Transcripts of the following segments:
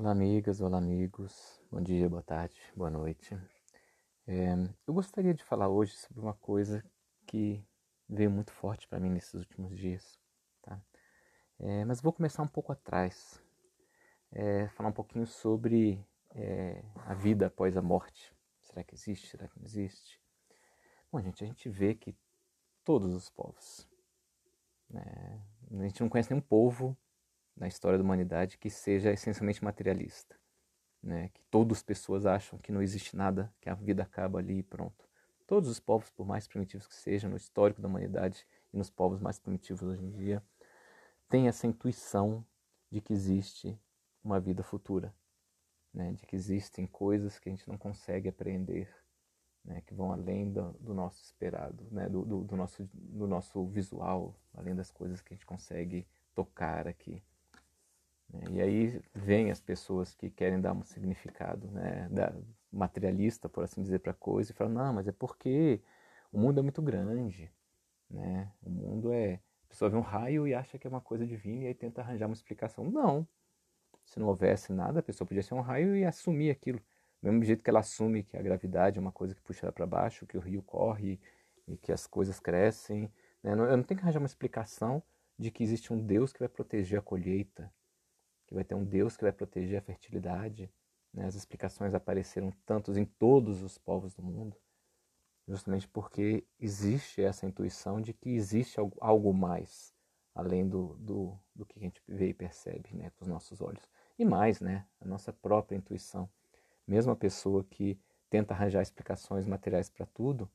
Olá, amigas, olá, amigos. Bom dia, boa tarde, boa noite. É, eu gostaria de falar hoje sobre uma coisa que veio muito forte para mim nesses últimos dias, tá? É, mas vou começar um pouco atrás, é, falar um pouquinho sobre é, a vida após a morte. Será que existe? Será que não existe? Bom, gente, a gente vê que todos os povos, né? a gente não conhece nenhum povo na história da humanidade que seja essencialmente materialista. Né? Que todas as pessoas acham que não existe nada, que a vida acaba ali e pronto. Todos os povos, por mais primitivos que sejam, no histórico da humanidade e nos povos mais primitivos hoje em dia, têm essa intuição de que existe uma vida futura, né? de que existem coisas que a gente não consegue apreender, né? que vão além do, do nosso esperado, né? do, do, do, nosso, do nosso visual, além das coisas que a gente consegue tocar aqui. Né? E aí vem as pessoas que querem dar um significado né, materialista, por assim dizer, para a coisa, e falam, não, mas é porque o mundo é muito grande. Né? O mundo é. A pessoa vê um raio e acha que é uma coisa divina e aí tenta arranjar uma explicação. Não. Se não houvesse nada, a pessoa podia ser um raio e assumir aquilo. Do mesmo jeito que ela assume que a gravidade é uma coisa que puxa ela para baixo, que o rio corre e que as coisas crescem. Né? Eu não tenho que arranjar uma explicação de que existe um Deus que vai proteger a colheita, que vai ter um Deus que vai proteger a fertilidade. Né? As explicações apareceram tantos em todos os povos do mundo, justamente porque existe essa intuição de que existe algo mais além do, do, do que a gente vê e percebe né, com os nossos olhos. E mais, né, a nossa própria intuição. Mesmo a pessoa que tenta arranjar explicações materiais para tudo,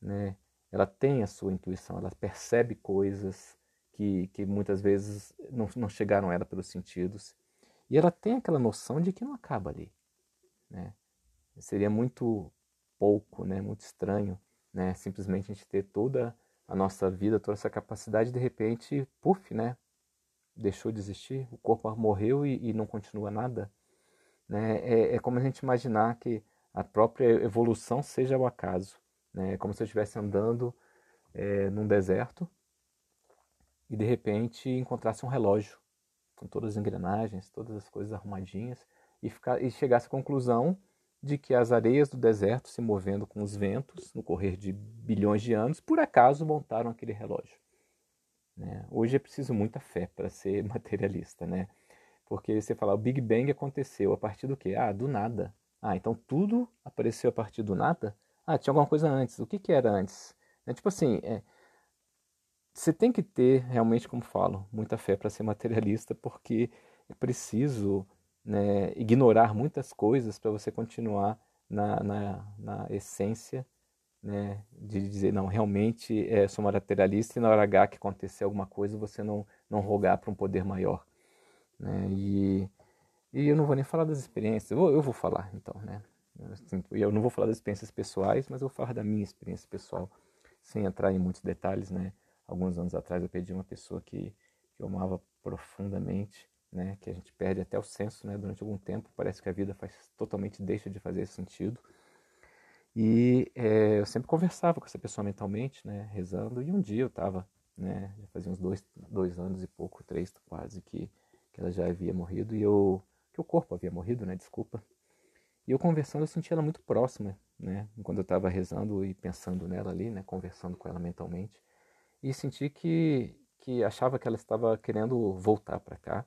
né, ela tem a sua intuição, ela percebe coisas, que, que muitas vezes não, não chegaram a ela pelos sentidos. E ela tem aquela noção de que não acaba ali. Né? Seria muito pouco, né? muito estranho, né? simplesmente a gente ter toda a nossa vida, toda essa capacidade, de repente, puf, né? deixou de existir, o corpo morreu e, e não continua nada. Né? É, é, como a gente imaginar que a própria evolução seja o acaso. Né? É como se eu estivesse andando é, num deserto e de repente encontrasse um relógio com todas as engrenagens, todas as coisas arrumadinhas e, ficar, e chegasse à conclusão de que as areias do deserto se movendo com os ventos no correr de bilhões de anos, por acaso montaram aquele relógio. Né? Hoje é preciso muita fé para ser materialista, né? Porque você fala, o Big Bang aconteceu a partir do quê? Ah, do nada. Ah, então tudo apareceu a partir do nada? Ah, tinha alguma coisa antes. O que, que era antes? É tipo assim, é, você tem que ter, realmente, como falo, muita fé para ser materialista, porque é preciso né, ignorar muitas coisas para você continuar na, na, na essência né, de dizer, não, realmente é, sou materialista e na hora H que acontecer alguma coisa você não, não rogar para um poder maior. Né, e, e eu não vou nem falar das experiências, eu vou, eu vou falar então, né? Assim, eu não vou falar das experiências pessoais, mas eu vou falar da minha experiência pessoal, sem entrar em muitos detalhes, né? Alguns anos atrás eu perdi uma pessoa que, que eu amava profundamente, né, que a gente perde até o senso né, durante algum tempo, parece que a vida faz totalmente deixa de fazer sentido. E é, eu sempre conversava com essa pessoa mentalmente, né, rezando, e um dia eu estava, né, já fazia uns dois, dois anos e pouco, três quase, que, que ela já havia morrido, e eu, que o corpo havia morrido, né, desculpa, e eu conversando, eu senti ela muito próxima, né, quando eu estava rezando e pensando nela ali, né, conversando com ela mentalmente, e senti que, que achava que ela estava querendo voltar para cá.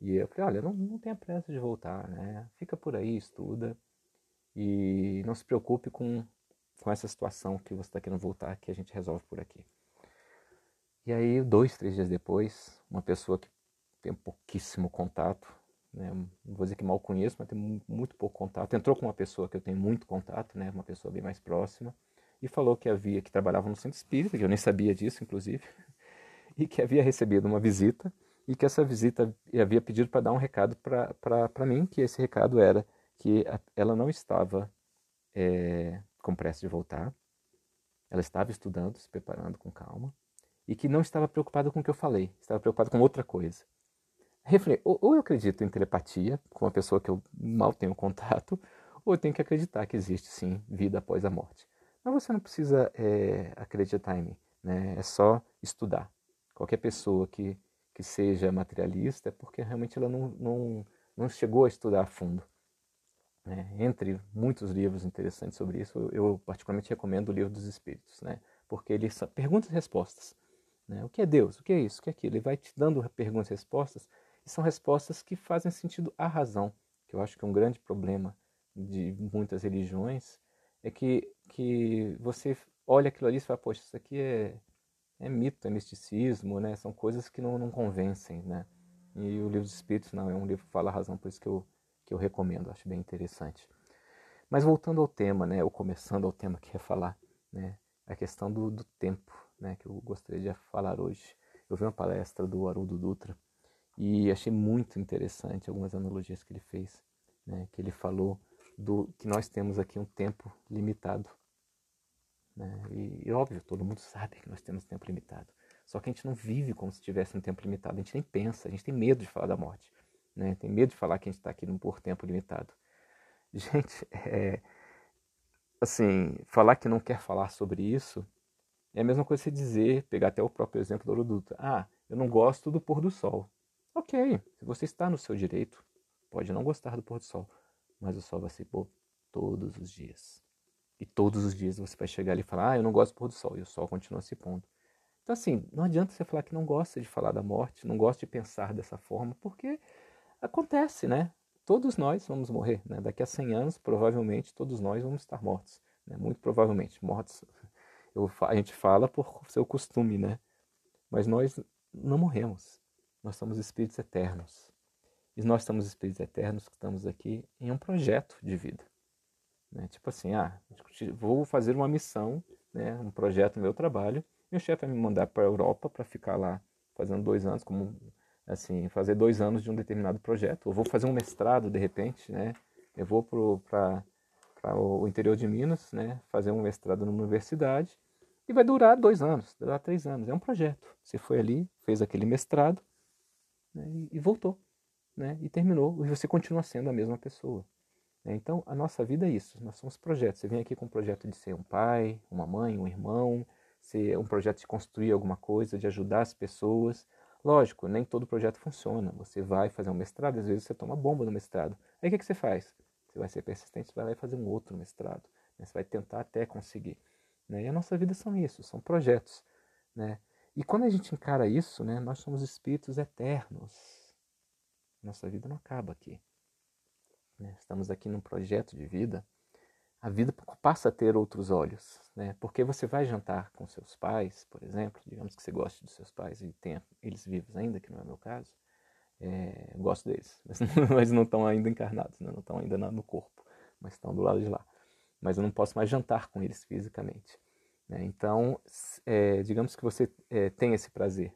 E eu falei, olha, não, não tenha pressa de voltar, né? Fica por aí, estuda e não se preocupe com, com essa situação que você está querendo voltar, que a gente resolve por aqui. E aí, dois, três dias depois, uma pessoa que tem pouquíssimo contato, né? não vou dizer que mal conheço, mas tem muito pouco contato, entrou com uma pessoa que eu tenho muito contato, né? uma pessoa bem mais próxima, e falou que havia que trabalhava no centro espírita, que eu nem sabia disso, inclusive, e que havia recebido uma visita e que essa visita havia pedido para dar um recado para mim, que esse recado era que ela não estava é, com pressa de voltar, ela estava estudando, se preparando com calma, e que não estava preocupada com o que eu falei, estava preocupada com outra coisa. Eu falei, ou, ou eu acredito em telepatia, com uma pessoa que eu mal tenho contato, ou eu tenho que acreditar que existe sim vida após a morte. Mas você não precisa é, acreditar em mim, né? é só estudar. Qualquer pessoa que, que seja materialista é porque realmente ela não, não, não chegou a estudar a fundo. Né? Entre muitos livros interessantes sobre isso, eu, eu, particularmente recomendo o livro dos Espíritos, né? porque ele são perguntas e respostas. Né? O que é Deus? O que é isso? O que é aquilo? Ele vai te dando perguntas e respostas, e são respostas que fazem sentido à razão, que eu acho que é um grande problema de muitas religiões, é que, que você olha aquilo ali e fala, poxa, isso aqui é, é mito, é misticismo, né? São coisas que não, não convencem, né? E o livro dos Espíritos não é um livro que fala a razão, por isso que eu, que eu recomendo, acho bem interessante. Mas voltando ao tema, né? Ou começando ao tema que ia falar, né? A questão do, do tempo, né? Que eu gostaria de falar hoje. Eu vi uma palestra do Haroldo Dutra e achei muito interessante algumas analogias que ele fez, né? Que ele falou do que nós temos aqui um tempo limitado, né? E, e, óbvio, todo mundo sabe que nós temos tempo limitado. Só que a gente não vive como se tivesse um tempo limitado. A gente nem pensa, a gente tem medo de falar da morte. Né? Tem medo de falar que a gente está aqui por tempo limitado. Gente, é, assim, falar que não quer falar sobre isso é a mesma coisa que você dizer, pegar até o próprio exemplo do Oroduta. Ah, eu não gosto do pôr do sol. Ok, você está no seu direito, pode não gostar do pôr do sol, mas o sol vai se pôr todos os dias. E todos os dias você vai chegar ali e falar, ah, eu não gosto do pôr do sol, e o sol continua se pondo. Então, assim, não adianta você falar que não gosta de falar da morte, não gosta de pensar dessa forma, porque acontece, né? Todos nós vamos morrer, né? Daqui a 100 anos, provavelmente, todos nós vamos estar mortos, né? Muito provavelmente, mortos. Eu, a gente fala por seu costume, né? Mas nós não morremos. Nós somos espíritos eternos. E nós somos espíritos eternos que estamos aqui em um projeto de vida. Né? Tipo assim, ah, vou fazer uma missão, né, um projeto no meu trabalho, meu chefe vai me mandar para a Europa para ficar lá fazendo dois anos, como assim, fazer dois anos de um determinado projeto. Ou vou fazer um mestrado de repente, né? Eu vou para o interior de Minas, né? Fazer um mestrado numa universidade e vai durar dois anos, durar três anos. É um projeto. Você foi ali, fez aquele mestrado né? e, e voltou, né? E terminou. E você continua sendo a mesma pessoa. Né? Então, a nossa vida é isso, nós somos projetos. Você vem aqui com um projeto de ser um pai, uma mãe, um irmão, ser um projeto de construir alguma coisa, de ajudar as pessoas. Lógico, nem todo projeto funciona. Você vai fazer um mestrado, às vezes você toma bomba no mestrado. Aí o que, que você faz? Você vai ser persistente, você vai lá e fazer um outro mestrado. Né? Você vai tentar até conseguir. Né? E a nossa vida são isso, são projetos. Né? E quando a gente encara isso, né, nós somos espíritos eternos. Nossa vida não acaba aqui né? estamos aqui num projeto de vida, a vida passa a ter outros olhos, né? Porque você vai jantar com seus pais, por exemplo, digamos que você goste dos seus pais e tenha eles vivos ainda, que não é meu caso, é, gosto deles, mas, mas não estão ainda encarnados, né? não estão ainda no corpo, mas estão do lado de lá. Mas eu não posso mais jantar com eles fisicamente. Né? Então, é, digamos que você é, tem esse prazer.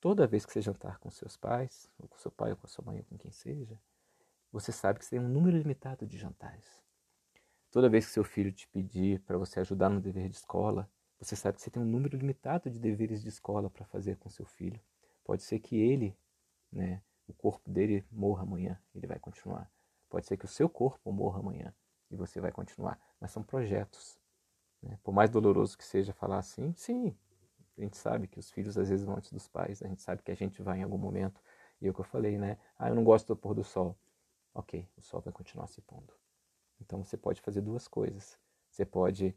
Toda vez que você jantar com seus pais, ou com seu pai, ou com sua mãe, ou com quem seja, você sabe que você tem um número limitado de jantares. Toda vez que seu filho te pedir para você ajudar no dever de escola, você sabe que você tem um número limitado de deveres de escola para fazer com seu filho. Pode ser que ele, né, o corpo dele morra amanhã, ele vai continuar. Pode ser que o seu corpo morra amanhã e você vai continuar. Mas são projetos. Né? Por mais doloroso que seja falar assim, sim, a gente sabe que os filhos às vezes vão antes dos pais, a gente sabe que a gente vai em algum momento. E é o que eu falei, né? Ah, eu não gosto do pôr do sol. Ok, o sol vai continuar se pondo. Então você pode fazer duas coisas. Você pode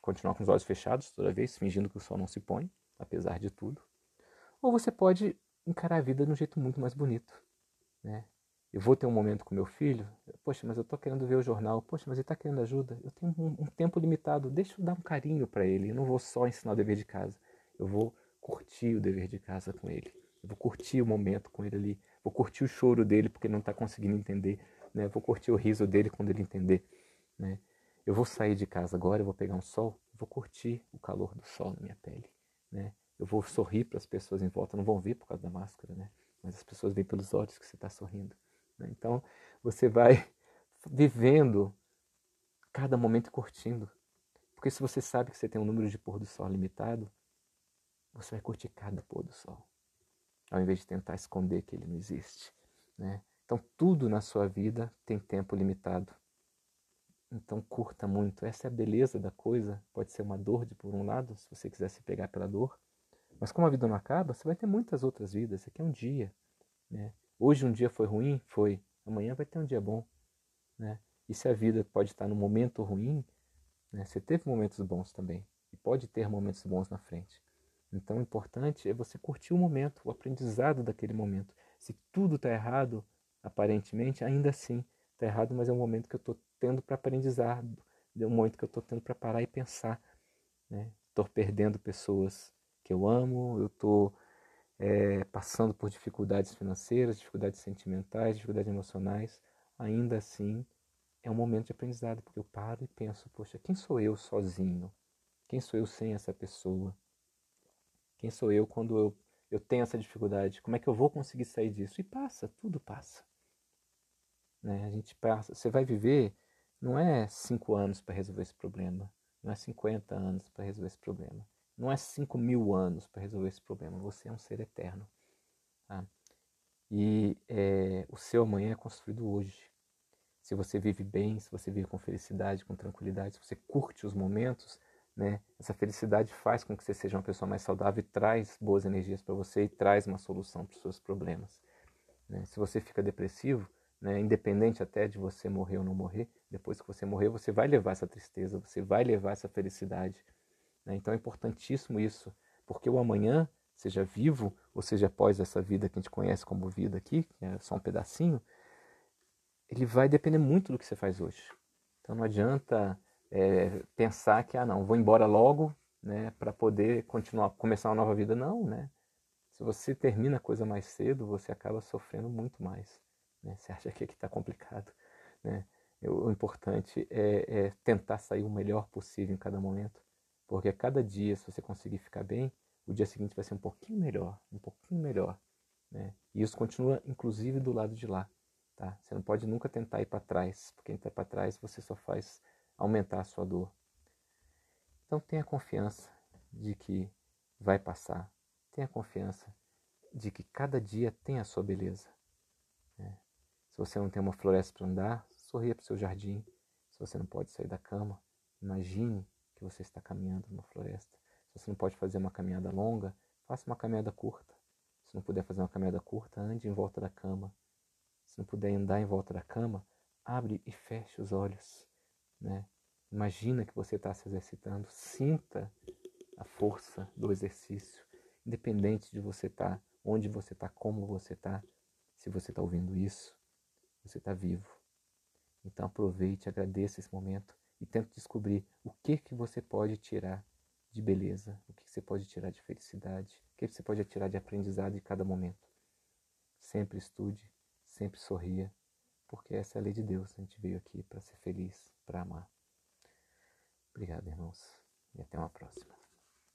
continuar com os olhos fechados toda vez, fingindo que o sol não se põe, apesar de tudo. Ou você pode encarar a vida de um jeito muito mais bonito. Né? Eu vou ter um momento com meu filho, poxa, mas eu estou querendo ver o jornal, poxa, mas ele está querendo ajuda, eu tenho um, um tempo limitado, deixa eu dar um carinho para ele, eu não vou só ensinar o dever de casa, eu vou curtir o dever de casa com ele, eu vou curtir o momento com ele ali, Vou curtir o choro dele porque ele não está conseguindo entender. Né? Vou curtir o riso dele quando ele entender. Né? Eu vou sair de casa agora, eu vou pegar um sol, vou curtir o calor do sol na minha pele. Né? Eu vou sorrir para as pessoas em volta, não vão ver por causa da máscara, né? mas as pessoas veem pelos olhos que você está sorrindo. Né? Então você vai vivendo cada momento curtindo. Porque se você sabe que você tem um número de pôr do sol limitado, você vai curtir cada pôr do sol ao invés de tentar esconder que ele não existe. Né? Então, tudo na sua vida tem tempo limitado. Então, curta muito. Essa é a beleza da coisa. Pode ser uma dor de por um lado, se você quiser se pegar pela dor. Mas como a vida não acaba, você vai ter muitas outras vidas. Esse aqui é um dia. Né? Hoje um dia foi ruim? Foi. amanhã vai ter um dia bom, né? E se a vida pode estar no momento ruim, né? Você teve momentos bons também e pode ter momentos bons na frente. Então, o importante é você curtir o momento, o aprendizado daquele momento. Se tudo está errado, aparentemente, ainda assim está errado, mas é um momento que eu estou tendo para aprendizado, é um momento que eu estou tendo para parar e pensar. Estou né? perdendo pessoas que eu amo, eu estou é, passando por dificuldades financeiras, dificuldades sentimentais, dificuldades emocionais. Ainda assim, é um momento de aprendizado, porque eu paro e penso, poxa, quem sou eu sozinho? Quem sou eu sem essa pessoa? Quem sou eu quando eu, eu tenho essa dificuldade? Como é que eu vou conseguir sair disso? E passa, tudo passa. Né? A gente passa. Você vai viver, não é cinco anos para resolver esse problema, não é 50 anos para resolver esse problema, não é cinco mil anos para resolver esse problema. Você é um ser eterno. Tá? E é, o seu amanhã é construído hoje. Se você vive bem, se você vive com felicidade, com tranquilidade, se você curte os momentos, né? Essa felicidade faz com que você seja uma pessoa mais saudável e traz boas energias para você e traz uma solução para os seus problemas. Né? Se você fica depressivo, né, independente até de você morrer ou não morrer, depois que você morrer, você vai levar essa tristeza, você vai levar essa felicidade. Né? Então é importantíssimo isso, porque o amanhã, seja vivo ou seja após essa vida que a gente conhece como vida aqui, que é só um pedacinho, ele vai depender muito do que você faz hoje. Então não adianta é, pensar que, ah, não, vou embora logo, né, para poder continuar, começar uma nova vida. Não, né? Se você termina a coisa mais cedo, você acaba sofrendo muito mais. Né? Você acha que está complicado, né? O importante é, é tentar sair o melhor possível em cada momento, porque a cada dia, se você conseguir ficar bem, o dia seguinte vai ser um pouquinho melhor, um pouquinho melhor, né? E isso continua, inclusive, do lado de lá, tá? Você não pode nunca tentar ir para trás, porque entrar para trás você só faz aumentar a sua dor. Então tenha confiança de que vai passar. Tenha confiança de que cada dia tem a sua beleza. Né? Se você não tem uma floresta para andar, sorria para o seu jardim. Se você não pode sair da cama, imagine que você está caminhando numa floresta. Se você não pode fazer uma caminhada longa, faça uma caminhada curta. Se não puder fazer uma caminhada curta, ande em volta da cama. Se não puder andar em volta da cama, abre e feche os olhos. Né? Imagina que você está se exercitando, sinta a força do exercício, independente de você estar, tá, onde você está, como você está. Se você está ouvindo isso, você está vivo. Então aproveite, agradeça esse momento e tente descobrir o que que você pode tirar de beleza, o que, que você pode tirar de felicidade, o que, que você pode tirar de aprendizado de cada momento. Sempre estude, sempre sorria, porque essa é a lei de Deus. A gente veio aqui para ser feliz, para amar. Obrigado, irmãos, e até uma próxima.